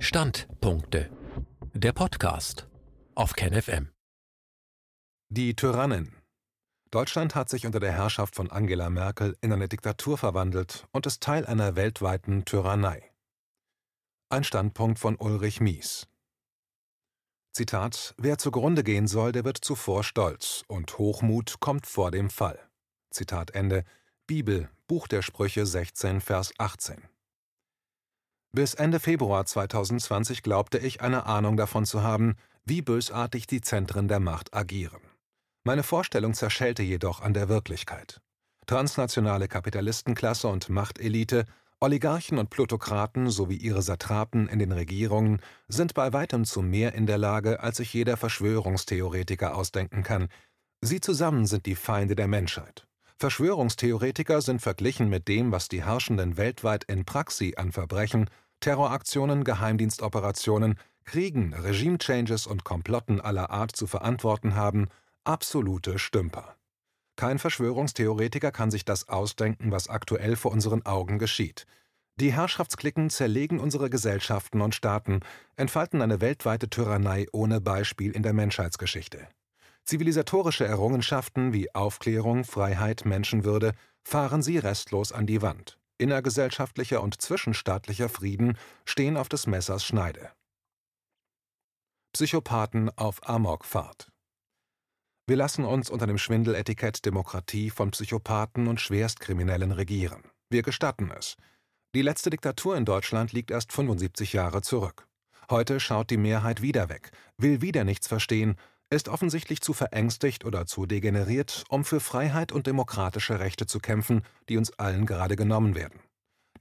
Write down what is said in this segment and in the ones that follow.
Standpunkte. Der Podcast auf KenFM. Die Tyrannen. Deutschland hat sich unter der Herrschaft von Angela Merkel in eine Diktatur verwandelt und ist Teil einer weltweiten Tyrannei. Ein Standpunkt von Ulrich Mies. Zitat: Wer zugrunde gehen soll, der wird zuvor stolz, und Hochmut kommt vor dem Fall. Zitat Ende. Bibel, Buch der Sprüche 16, Vers 18. Bis Ende Februar 2020 glaubte ich, eine Ahnung davon zu haben, wie bösartig die Zentren der Macht agieren. Meine Vorstellung zerschellte jedoch an der Wirklichkeit. Transnationale Kapitalistenklasse und Machtelite, Oligarchen und Plutokraten sowie ihre Satrapen in den Regierungen sind bei weitem zu mehr in der Lage, als sich jeder Verschwörungstheoretiker ausdenken kann. Sie zusammen sind die Feinde der Menschheit. Verschwörungstheoretiker sind verglichen mit dem, was die Herrschenden weltweit in Praxi an Verbrechen, Terroraktionen, Geheimdienstoperationen, Kriegen, Regime-Changes und Komplotten aller Art zu verantworten haben, absolute Stümper. Kein Verschwörungstheoretiker kann sich das ausdenken, was aktuell vor unseren Augen geschieht. Die Herrschaftsklicken zerlegen unsere Gesellschaften und Staaten, entfalten eine weltweite Tyrannei ohne Beispiel in der Menschheitsgeschichte. Zivilisatorische Errungenschaften wie Aufklärung, Freiheit, Menschenwürde fahren sie restlos an die Wand. Innergesellschaftlicher und zwischenstaatlicher Frieden stehen auf des Messers Schneide. Psychopathen auf Amokfahrt. Wir lassen uns unter dem Schwindeletikett Demokratie von Psychopathen und Schwerstkriminellen regieren. Wir gestatten es. Die letzte Diktatur in Deutschland liegt erst 75 Jahre zurück. Heute schaut die Mehrheit wieder weg, will wieder nichts verstehen ist offensichtlich zu verängstigt oder zu degeneriert, um für Freiheit und demokratische Rechte zu kämpfen, die uns allen gerade genommen werden.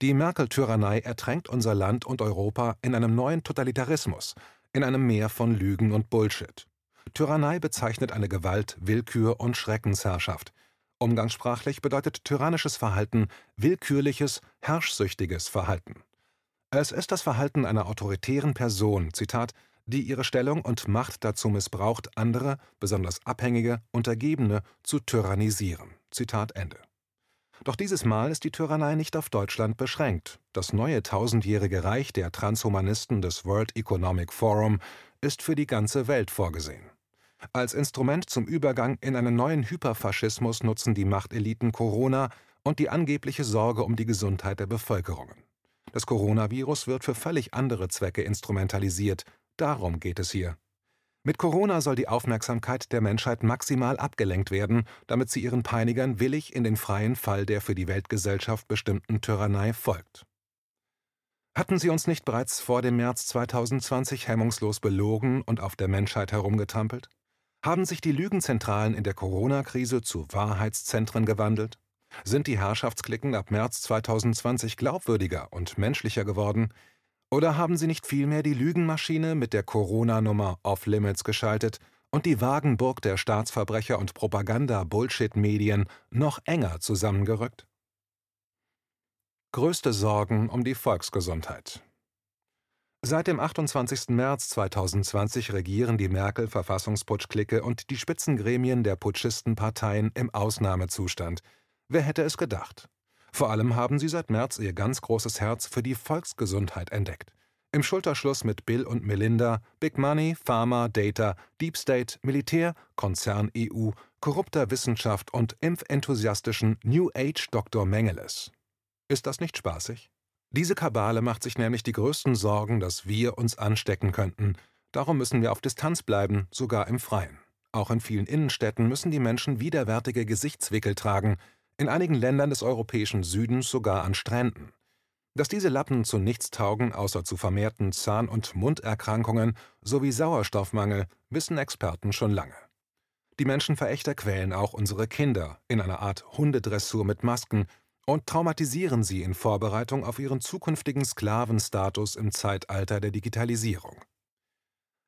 Die Merkel-Tyrannei ertränkt unser Land und Europa in einem neuen Totalitarismus, in einem Meer von Lügen und Bullshit. Tyrannei bezeichnet eine Gewalt, Willkür und Schreckensherrschaft. Umgangssprachlich bedeutet tyrannisches Verhalten willkürliches, herrschsüchtiges Verhalten. Es ist das Verhalten einer autoritären Person, Zitat, die ihre Stellung und Macht dazu missbraucht, andere, besonders Abhängige, Untergebene zu tyrannisieren. Zitat Ende. Doch dieses Mal ist die Tyrannei nicht auf Deutschland beschränkt. Das neue tausendjährige Reich der Transhumanisten des World Economic Forum ist für die ganze Welt vorgesehen. Als Instrument zum Übergang in einen neuen Hyperfaschismus nutzen die Machteliten Corona und die angebliche Sorge um die Gesundheit der Bevölkerungen. Das Coronavirus wird für völlig andere Zwecke instrumentalisiert, Darum geht es hier. Mit Corona soll die Aufmerksamkeit der Menschheit maximal abgelenkt werden, damit sie ihren Peinigern willig in den freien Fall der für die Weltgesellschaft bestimmten Tyrannei folgt. Hatten sie uns nicht bereits vor dem März 2020 hemmungslos belogen und auf der Menschheit herumgetrampelt? Haben sich die Lügenzentralen in der Corona-Krise zu Wahrheitszentren gewandelt? Sind die Herrschaftsklicken ab März 2020 glaubwürdiger und menschlicher geworden? Oder haben Sie nicht vielmehr die Lügenmaschine mit der Corona-Nummer off-limits geschaltet und die Wagenburg der Staatsverbrecher und Propaganda-Bullshit-Medien noch enger zusammengerückt? Größte Sorgen um die Volksgesundheit. Seit dem 28. März 2020 regieren die Merkel-Verfassungsputsch-Clique und die Spitzengremien der Putschisten-Parteien im Ausnahmezustand. Wer hätte es gedacht? Vor allem haben sie seit März ihr ganz großes Herz für die Volksgesundheit entdeckt. Im Schulterschluss mit Bill und Melinda, Big Money, Pharma, Data, Deep State, Militär, Konzern EU, korrupter Wissenschaft und impfenthusiastischen New Age Dr. Mengeles. Ist das nicht spaßig? Diese Kabale macht sich nämlich die größten Sorgen, dass wir uns anstecken könnten. Darum müssen wir auf Distanz bleiben, sogar im Freien. Auch in vielen Innenstädten müssen die Menschen widerwärtige Gesichtswickel tragen, in einigen Ländern des europäischen Südens sogar an Stränden. Dass diese Lappen zu nichts taugen, außer zu vermehrten Zahn- und Munderkrankungen sowie Sauerstoffmangel, wissen Experten schon lange. Die Menschenverächter quälen auch unsere Kinder in einer Art Hundedressur mit Masken und traumatisieren sie in Vorbereitung auf ihren zukünftigen Sklavenstatus im Zeitalter der Digitalisierung.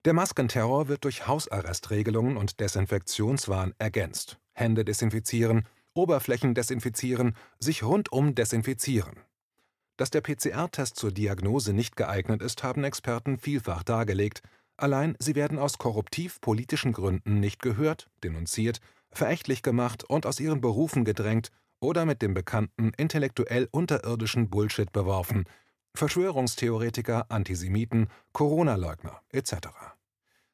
Der Maskenterror wird durch Hausarrestregelungen und Desinfektionswahn ergänzt. Hände desinfizieren, Oberflächen desinfizieren, sich rundum desinfizieren. Dass der PCR-Test zur Diagnose nicht geeignet ist, haben Experten vielfach dargelegt, allein sie werden aus korruptiv-politischen Gründen nicht gehört, denunziert, verächtlich gemacht und aus ihren Berufen gedrängt oder mit dem bekannten intellektuell unterirdischen Bullshit beworfen. Verschwörungstheoretiker, Antisemiten, Corona-Leugner etc.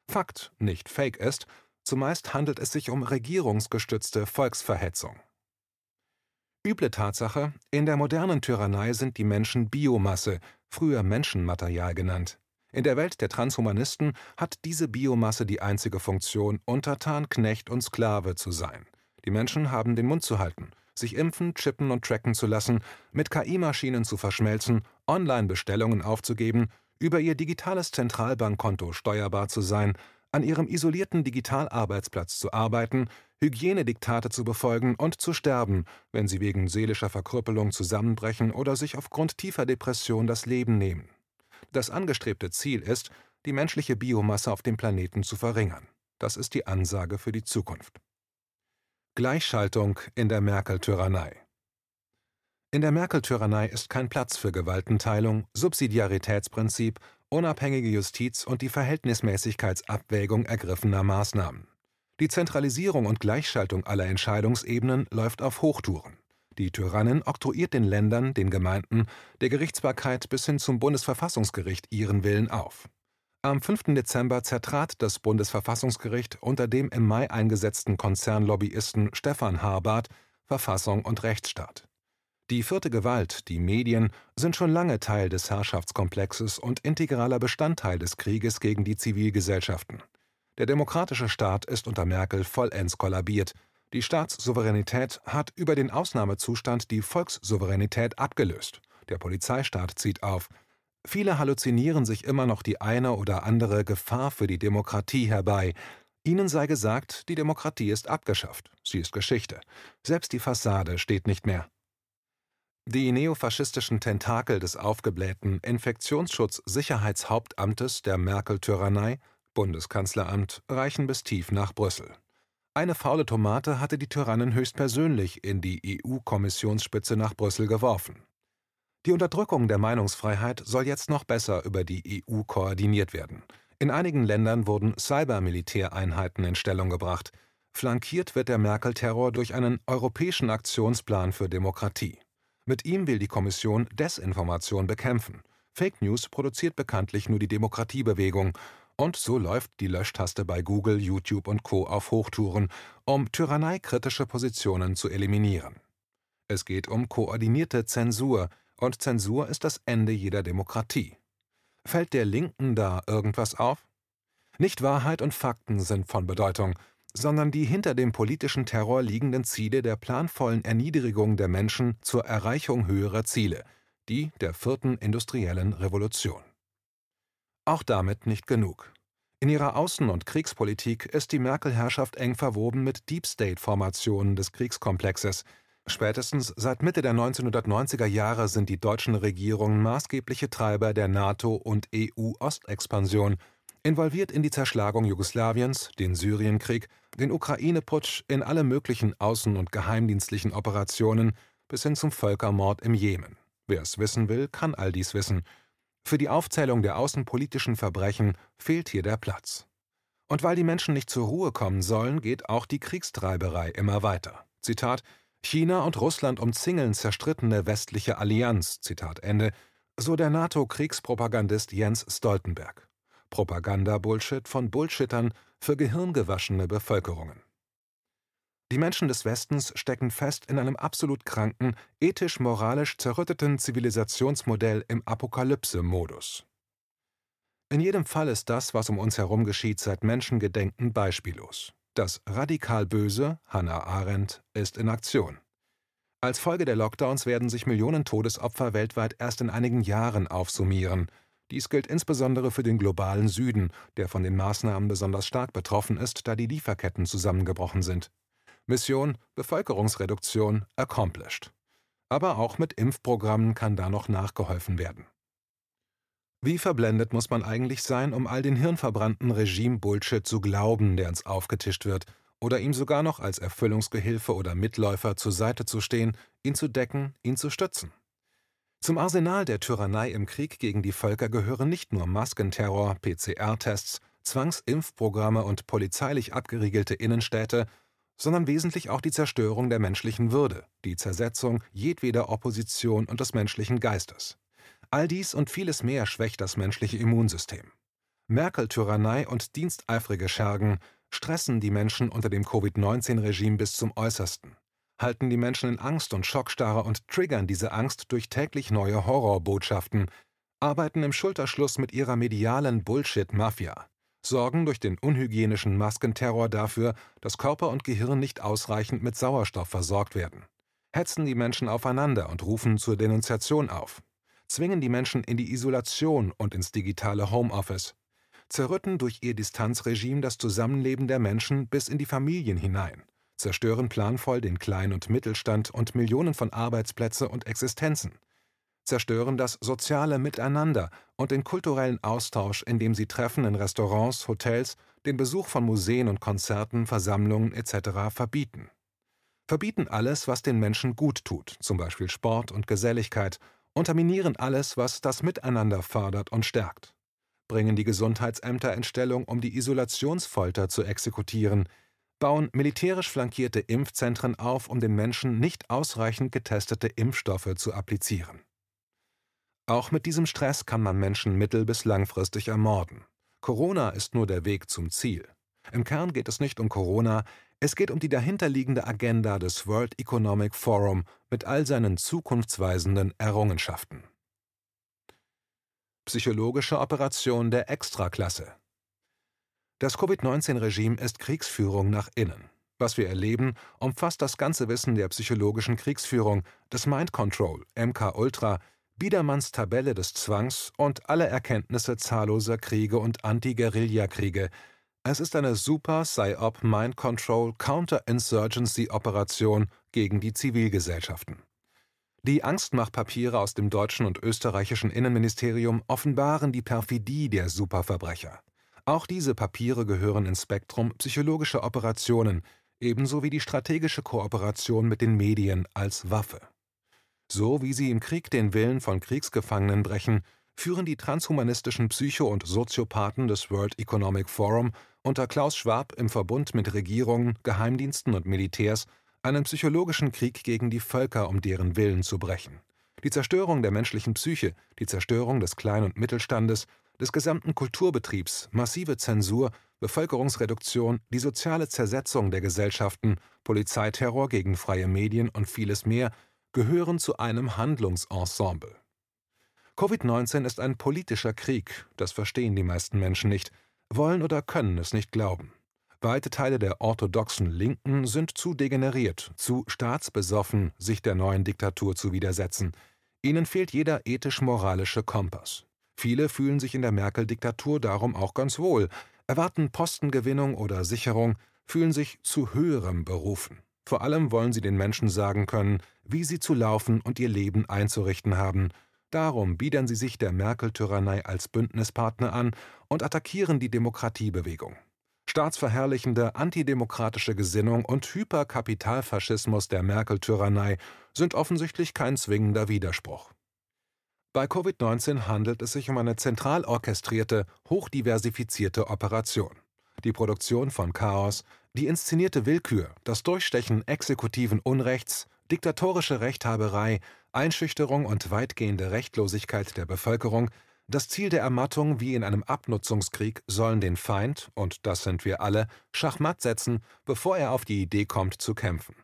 Fakt, nicht Fake ist, zumeist handelt es sich um regierungsgestützte Volksverhetzung. Üble Tatsache, in der modernen Tyrannei sind die Menschen Biomasse, früher Menschenmaterial genannt. In der Welt der Transhumanisten hat diese Biomasse die einzige Funktion, Untertan, Knecht und Sklave zu sein. Die Menschen haben den Mund zu halten, sich impfen, chippen und tracken zu lassen, mit KI-Maschinen zu verschmelzen, Online-Bestellungen aufzugeben, über ihr digitales Zentralbankkonto steuerbar zu sein, an ihrem isolierten Digitalarbeitsplatz zu arbeiten, Hygienediktate zu befolgen und zu sterben, wenn sie wegen seelischer Verkrüppelung zusammenbrechen oder sich aufgrund tiefer Depression das Leben nehmen. Das angestrebte Ziel ist, die menschliche Biomasse auf dem Planeten zu verringern. Das ist die Ansage für die Zukunft. Gleichschaltung in der Merkel-Tyrannei In der Merkel-Tyrannei ist kein Platz für Gewaltenteilung, Subsidiaritätsprinzip, unabhängige Justiz und die Verhältnismäßigkeitsabwägung ergriffener Maßnahmen. Die Zentralisierung und Gleichschaltung aller Entscheidungsebenen läuft auf Hochtouren. Die Tyrannin oktroyiert den Ländern, den Gemeinden, der Gerichtsbarkeit bis hin zum Bundesverfassungsgericht ihren Willen auf. Am 5. Dezember zertrat das Bundesverfassungsgericht unter dem im Mai eingesetzten Konzernlobbyisten Stefan Harbart Verfassung und Rechtsstaat. Die vierte Gewalt, die Medien, sind schon lange Teil des Herrschaftskomplexes und integraler Bestandteil des Krieges gegen die Zivilgesellschaften. Der demokratische Staat ist unter Merkel vollends kollabiert. Die Staatssouveränität hat über den Ausnahmezustand die Volkssouveränität abgelöst. Der Polizeistaat zieht auf. Viele halluzinieren sich immer noch die eine oder andere Gefahr für die Demokratie herbei. Ihnen sei gesagt, die Demokratie ist abgeschafft, sie ist Geschichte. Selbst die Fassade steht nicht mehr. Die neofaschistischen Tentakel des aufgeblähten Infektionsschutz-Sicherheitshauptamtes der Merkel-Tyrannei, Bundeskanzleramt, reichen bis tief nach Brüssel. Eine faule Tomate hatte die Tyrannen höchstpersönlich in die EU-Kommissionsspitze nach Brüssel geworfen. Die Unterdrückung der Meinungsfreiheit soll jetzt noch besser über die EU koordiniert werden. In einigen Ländern wurden Cybermilitäreinheiten in Stellung gebracht. Flankiert wird der Merkel-Terror durch einen europäischen Aktionsplan für Demokratie. Mit ihm will die Kommission Desinformation bekämpfen. Fake News produziert bekanntlich nur die Demokratiebewegung. Und so läuft die Löschtaste bei Google, YouTube und Co. auf Hochtouren, um tyranneikritische Positionen zu eliminieren. Es geht um koordinierte Zensur, und Zensur ist das Ende jeder Demokratie. Fällt der Linken da irgendwas auf? Nicht Wahrheit und Fakten sind von Bedeutung, sondern die hinter dem politischen Terror liegenden Ziele der planvollen Erniedrigung der Menschen zur Erreichung höherer Ziele, die der vierten industriellen Revolution. Auch damit nicht genug. In ihrer Außen- und Kriegspolitik ist die Merkel-Herrschaft eng verwoben mit Deep State-Formationen des Kriegskomplexes, Spätestens seit Mitte der 1990er Jahre sind die deutschen Regierungen maßgebliche Treiber der NATO- und EU-Ostexpansion, involviert in die Zerschlagung Jugoslawiens, den Syrienkrieg, den Ukraine-Putsch, in alle möglichen außen- und geheimdienstlichen Operationen bis hin zum Völkermord im Jemen. Wer es wissen will, kann all dies wissen. Für die Aufzählung der außenpolitischen Verbrechen fehlt hier der Platz. Und weil die Menschen nicht zur Ruhe kommen sollen, geht auch die Kriegstreiberei immer weiter. Zitat China und Russland umzingeln zerstrittene westliche Allianz, Zitat Ende, so der NATO-Kriegspropagandist Jens Stoltenberg. Propaganda-Bullshit von Bullshittern für gehirngewaschene Bevölkerungen. Die Menschen des Westens stecken fest in einem absolut kranken, ethisch-moralisch zerrütteten Zivilisationsmodell im Apokalypse-Modus. In jedem Fall ist das, was um uns herum geschieht, seit Menschengedenken beispiellos. Das radikal Böse, Hannah Arendt, ist in Aktion. Als Folge der Lockdowns werden sich Millionen Todesopfer weltweit erst in einigen Jahren aufsummieren. Dies gilt insbesondere für den globalen Süden, der von den Maßnahmen besonders stark betroffen ist, da die Lieferketten zusammengebrochen sind. Mission Bevölkerungsreduktion accomplished. Aber auch mit Impfprogrammen kann da noch nachgeholfen werden. Wie verblendet muss man eigentlich sein, um all den hirnverbrannten Regime-Bullshit zu glauben, der uns aufgetischt wird, oder ihm sogar noch als Erfüllungsgehilfe oder Mitläufer zur Seite zu stehen, ihn zu decken, ihn zu stützen? Zum Arsenal der Tyrannei im Krieg gegen die Völker gehören nicht nur Maskenterror, PCR-Tests, Zwangsimpfprogramme und polizeilich abgeriegelte Innenstädte, sondern wesentlich auch die Zerstörung der menschlichen Würde, die Zersetzung jedweder Opposition und des menschlichen Geistes. All dies und vieles mehr schwächt das menschliche Immunsystem. Merkel-Tyrannei und diensteifrige Schergen stressen die Menschen unter dem Covid-19-Regime bis zum Äußersten, halten die Menschen in Angst und Schockstarre und triggern diese Angst durch täglich neue Horrorbotschaften, arbeiten im Schulterschluss mit ihrer medialen Bullshit-Mafia, sorgen durch den unhygienischen Maskenterror dafür, dass Körper und Gehirn nicht ausreichend mit Sauerstoff versorgt werden, hetzen die Menschen aufeinander und rufen zur Denunziation auf, zwingen die Menschen in die Isolation und ins digitale Homeoffice, zerrütten durch ihr Distanzregime das Zusammenleben der Menschen bis in die Familien hinein, zerstören planvoll den Klein- und Mittelstand und Millionen von Arbeitsplätze und Existenzen, zerstören das soziale Miteinander und den kulturellen Austausch, indem sie Treffen in Restaurants, Hotels, den Besuch von Museen und Konzerten, Versammlungen etc. verbieten. Verbieten alles, was den Menschen gut tut, zum Beispiel Sport und Geselligkeit, unterminieren alles, was das Miteinander fördert und stärkt. Bringen die Gesundheitsämter in Stellung, um die Isolationsfolter zu exekutieren, bauen militärisch flankierte Impfzentren auf, um den Menschen nicht ausreichend getestete Impfstoffe zu applizieren. Auch mit diesem Stress kann man Menschen mittel- bis langfristig ermorden. Corona ist nur der Weg zum Ziel. Im Kern geht es nicht um Corona, es geht um die dahinterliegende Agenda des World Economic Forum mit all seinen zukunftsweisenden Errungenschaften. Psychologische Operation der Extraklasse Das Covid-19-Regime ist Kriegsführung nach innen. Was wir erleben, umfasst das ganze Wissen der psychologischen Kriegsführung, des Mind Control, MK Ultra, Biedermanns Tabelle des Zwangs und alle Erkenntnisse zahlloser Kriege und Anti-Guerilla-Kriege. Es ist eine Super Psyop Mind Control Counter-Insurgency Operation gegen die Zivilgesellschaften. Die Angstmachpapiere aus dem deutschen und österreichischen Innenministerium offenbaren die Perfidie der Superverbrecher. Auch diese Papiere gehören ins Spektrum psychologischer Operationen, ebenso wie die strategische Kooperation mit den Medien als Waffe. So wie sie im Krieg den Willen von Kriegsgefangenen brechen, führen die transhumanistischen Psycho- und Soziopathen des World Economic Forum unter Klaus Schwab im Verbund mit Regierungen, Geheimdiensten und Militärs einen psychologischen Krieg gegen die Völker, um deren Willen zu brechen. Die Zerstörung der menschlichen Psyche, die Zerstörung des Klein- und Mittelstandes, des gesamten Kulturbetriebs, massive Zensur, Bevölkerungsreduktion, die soziale Zersetzung der Gesellschaften, Polizeiterror gegen freie Medien und vieles mehr gehören zu einem Handlungsensemble. Covid-19 ist ein politischer Krieg, das verstehen die meisten Menschen nicht, wollen oder können es nicht glauben. Weite Teile der orthodoxen Linken sind zu degeneriert, zu staatsbesoffen, sich der neuen Diktatur zu widersetzen. Ihnen fehlt jeder ethisch-moralische Kompass. Viele fühlen sich in der Merkel-Diktatur darum auch ganz wohl, erwarten Postengewinnung oder Sicherung, fühlen sich zu höherem berufen. Vor allem wollen sie den Menschen sagen können, wie sie zu laufen und ihr Leben einzurichten haben. Darum biedern sie sich der Merkel-Tyrannei als Bündnispartner an und attackieren die Demokratiebewegung. Staatsverherrlichende antidemokratische Gesinnung und Hyperkapitalfaschismus der Merkel-Tyrannei sind offensichtlich kein zwingender Widerspruch. Bei Covid-19 handelt es sich um eine zentral orchestrierte, hochdiversifizierte Operation. Die Produktion von Chaos, die inszenierte Willkür, das Durchstechen exekutiven Unrechts, diktatorische Rechthaberei, Einschüchterung und weitgehende Rechtlosigkeit der Bevölkerung, das Ziel der Ermattung wie in einem Abnutzungskrieg sollen den Feind, und das sind wir alle, schachmatt setzen, bevor er auf die Idee kommt zu kämpfen.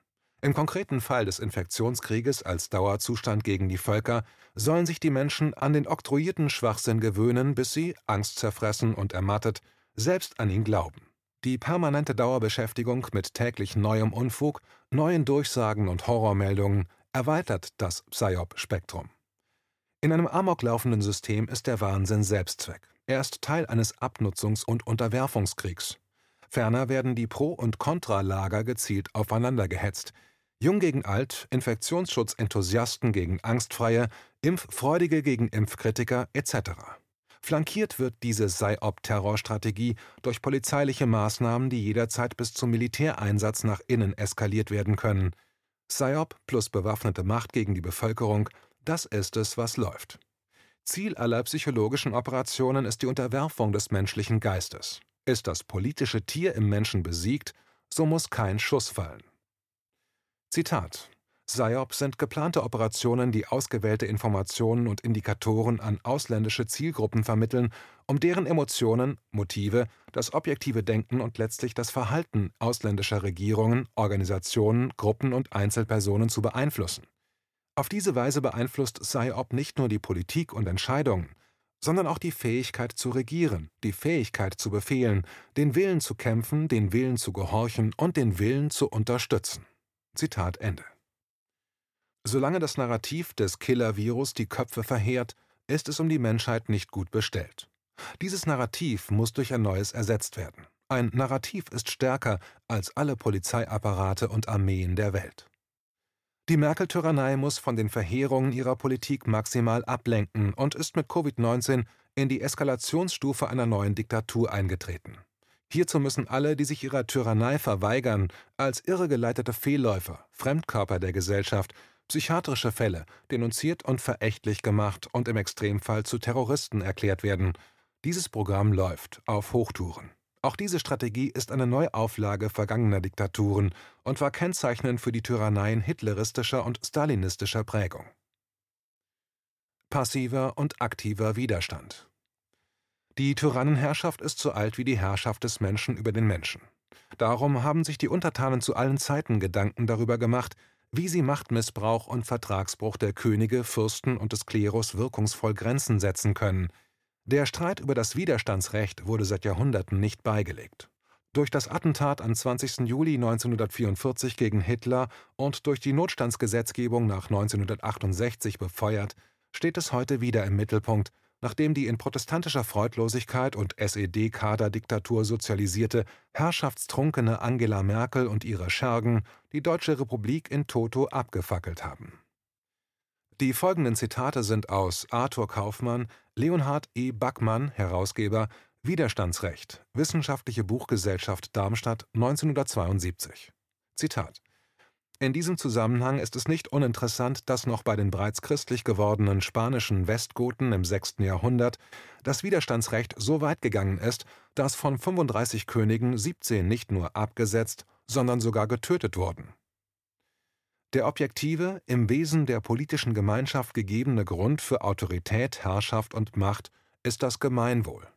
Im konkreten Fall des Infektionskrieges als Dauerzustand gegen die Völker sollen sich die Menschen an den oktroyierten Schwachsinn gewöhnen, bis sie, angstzerfressen und ermattet, selbst an ihn glauben. Die permanente Dauerbeschäftigung mit täglich neuem Unfug, neuen Durchsagen und Horrormeldungen erweitert das Psyop-Spektrum. In einem amoklaufenden System ist der Wahnsinn Selbstzweck. Er ist Teil eines Abnutzungs- und Unterwerfungskriegs. Ferner werden die Pro- und Kontralager gezielt aufeinander gehetzt. Jung gegen Alt, Infektionsschutzenthusiasten gegen Angstfreie, Impffreudige gegen Impfkritiker etc. Flankiert wird diese PSYOP-Terrorstrategie durch polizeiliche Maßnahmen, die jederzeit bis zum Militäreinsatz nach innen eskaliert werden können. PSYOP plus bewaffnete Macht gegen die Bevölkerung, das ist es, was läuft. Ziel aller psychologischen Operationen ist die Unterwerfung des menschlichen Geistes. Ist das politische Tier im Menschen besiegt, so muss kein Schuss fallen. Zitat PSYOP sind geplante Operationen, die ausgewählte Informationen und Indikatoren an ausländische Zielgruppen vermitteln, um deren Emotionen, Motive, das objektive Denken und letztlich das Verhalten ausländischer Regierungen, Organisationen, Gruppen und Einzelpersonen zu beeinflussen. Auf diese Weise beeinflusst PSYOP nicht nur die Politik und Entscheidungen, sondern auch die Fähigkeit zu regieren, die Fähigkeit zu befehlen, den Willen zu kämpfen, den Willen zu gehorchen und den Willen zu unterstützen. Zitat Ende. Solange das Narrativ des Killer-Virus die Köpfe verheert, ist es um die Menschheit nicht gut bestellt. Dieses Narrativ muss durch ein neues ersetzt werden. Ein Narrativ ist stärker als alle Polizeiapparate und Armeen der Welt. Die Merkel-Tyrannei muss von den Verheerungen ihrer Politik maximal ablenken und ist mit Covid-19 in die Eskalationsstufe einer neuen Diktatur eingetreten. Hierzu müssen alle, die sich ihrer Tyrannei verweigern, als irregeleitete Fehlläufer, Fremdkörper der Gesellschaft, psychiatrische Fälle, denunziert und verächtlich gemacht und im Extremfall zu Terroristen erklärt werden. Dieses Programm läuft auf Hochtouren. Auch diese Strategie ist eine Neuauflage vergangener Diktaturen und war kennzeichnend für die Tyranneien hitleristischer und stalinistischer Prägung. Passiver und aktiver Widerstand Die Tyrannenherrschaft ist so alt wie die Herrschaft des Menschen über den Menschen. Darum haben sich die Untertanen zu allen Zeiten Gedanken darüber gemacht, wie sie Machtmissbrauch und Vertragsbruch der Könige, Fürsten und des Klerus wirkungsvoll Grenzen setzen können. Der Streit über das Widerstandsrecht wurde seit Jahrhunderten nicht beigelegt. Durch das Attentat am 20. Juli 1944 gegen Hitler und durch die Notstandsgesetzgebung nach 1968 befeuert, steht es heute wieder im Mittelpunkt, nachdem die in protestantischer Freudlosigkeit und SED-Kaderdiktatur sozialisierte, herrschaftstrunkene Angela Merkel und ihre Schergen die Deutsche Republik in toto abgefackelt haben. Die folgenden Zitate sind aus Arthur Kaufmann, Leonhard E. Backmann, Herausgeber, Widerstandsrecht, Wissenschaftliche Buchgesellschaft Darmstadt 1972. Zitat in diesem Zusammenhang ist es nicht uninteressant, dass noch bei den bereits christlich gewordenen spanischen Westgoten im 6. Jahrhundert das Widerstandsrecht so weit gegangen ist, dass von 35 Königen 17 nicht nur abgesetzt, sondern sogar getötet wurden. Der objektive, im Wesen der politischen Gemeinschaft gegebene Grund für Autorität, Herrschaft und Macht ist das Gemeinwohl.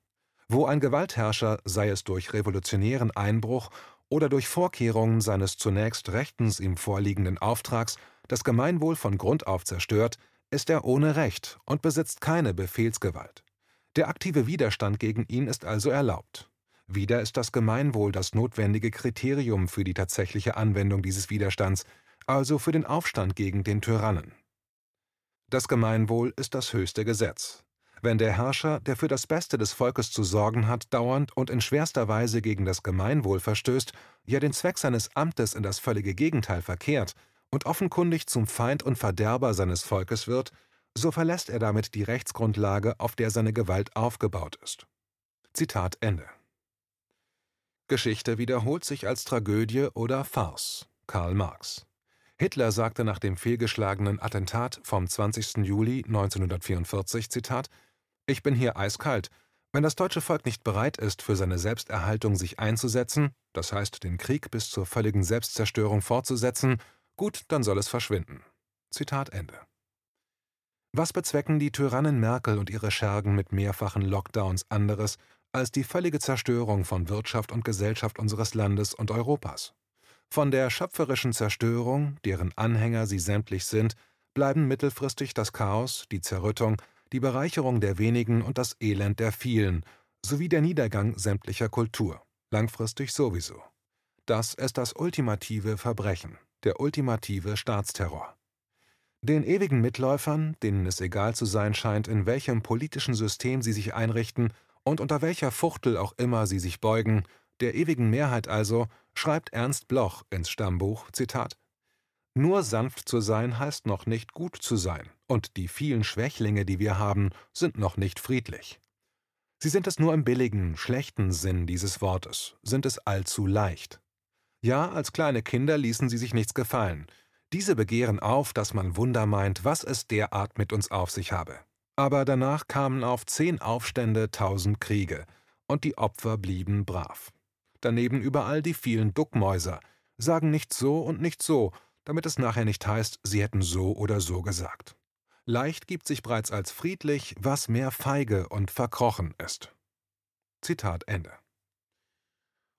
Wo ein Gewaltherrscher, sei es durch revolutionären Einbruch oder durch Vorkehrungen seines zunächst rechtens ihm vorliegenden Auftrags das Gemeinwohl von Grund auf zerstört, ist er ohne Recht und besitzt keine Befehlsgewalt. Der aktive Widerstand gegen ihn ist also erlaubt. Wieder ist das Gemeinwohl das notwendige Kriterium für die tatsächliche Anwendung dieses Widerstands, also für den Aufstand gegen den Tyrannen. Das Gemeinwohl ist das höchste Gesetz. Wenn der Herrscher, der für das Beste des Volkes zu sorgen hat, dauernd und in schwerster Weise gegen das Gemeinwohl verstößt, ja den Zweck seines Amtes in das völlige Gegenteil verkehrt und offenkundig zum Feind und Verderber seines Volkes wird, so verlässt er damit die Rechtsgrundlage, auf der seine Gewalt aufgebaut ist. Zitat Ende. Geschichte wiederholt sich als Tragödie oder Farce. Karl Marx. Hitler sagte nach dem fehlgeschlagenen Attentat vom 20. Juli 1944, Zitat, ich bin hier eiskalt. Wenn das deutsche Volk nicht bereit ist, für seine Selbsterhaltung sich einzusetzen, das heißt den Krieg bis zur völligen Selbstzerstörung fortzusetzen, gut, dann soll es verschwinden. Zitat Ende. Was bezwecken die Tyrannen Merkel und ihre Schergen mit mehrfachen Lockdowns anderes als die völlige Zerstörung von Wirtschaft und Gesellschaft unseres Landes und Europas? Von der schöpferischen Zerstörung, deren Anhänger sie sämtlich sind, bleiben mittelfristig das Chaos, die Zerrüttung, die Bereicherung der wenigen und das Elend der vielen, sowie der Niedergang sämtlicher Kultur, langfristig sowieso. Das ist das ultimative Verbrechen, der ultimative Staatsterror. Den ewigen Mitläufern, denen es egal zu sein scheint, in welchem politischen System sie sich einrichten und unter welcher Fuchtel auch immer sie sich beugen, der ewigen Mehrheit also, schreibt Ernst Bloch ins Stammbuch, Zitat, nur sanft zu sein heißt noch nicht gut zu sein, und die vielen Schwächlinge, die wir haben, sind noch nicht friedlich. Sie sind es nur im billigen, schlechten Sinn dieses Wortes, sind es allzu leicht. Ja, als kleine Kinder ließen sie sich nichts gefallen. Diese begehren auf, dass man Wunder meint, was es derart mit uns auf sich habe. Aber danach kamen auf zehn Aufstände tausend Kriege, und die Opfer blieben brav. Daneben überall die vielen Duckmäuser, sagen nicht so und nicht so, damit es nachher nicht heißt, sie hätten so oder so gesagt. Leicht gibt sich bereits als friedlich, was mehr feige und verkrochen ist. Zitat Ende.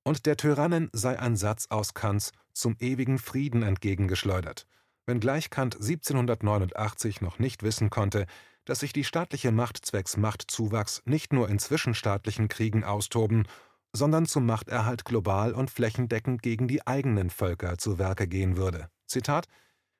Und der Tyrannen sei ein Satz aus Kants zum ewigen Frieden entgegengeschleudert, wenngleich Kant 1789 noch nicht wissen konnte, dass sich die staatliche Macht zwecks Machtzuwachs nicht nur in zwischenstaatlichen Kriegen austoben, sondern zum Machterhalt global und flächendeckend gegen die eigenen Völker zu Werke gehen würde. Zitat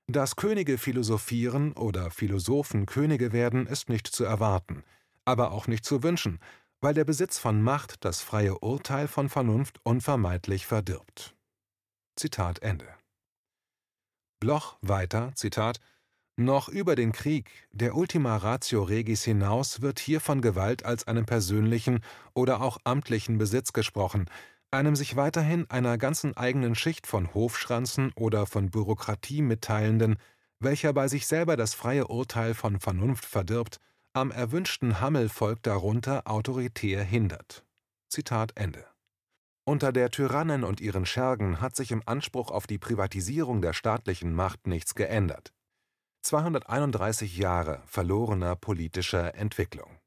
Dass Könige philosophieren oder Philosophen Könige werden, ist nicht zu erwarten, aber auch nicht zu wünschen, weil der Besitz von Macht das freie Urteil von Vernunft unvermeidlich verdirbt. Zitat Ende. Bloch weiter, Zitat, noch über den Krieg, der Ultima Ratio Regis hinaus, wird hier von Gewalt als einem persönlichen oder auch amtlichen Besitz gesprochen, einem sich weiterhin einer ganzen eigenen Schicht von Hofschranzen oder von Bürokratie mitteilenden, welcher bei sich selber das freie Urteil von Vernunft verdirbt, am erwünschten Hammelvolk darunter autoritär hindert. Zitat Ende. Unter der Tyrannen und ihren Schergen hat sich im Anspruch auf die Privatisierung der staatlichen Macht nichts geändert. 231 Jahre verlorener politischer Entwicklung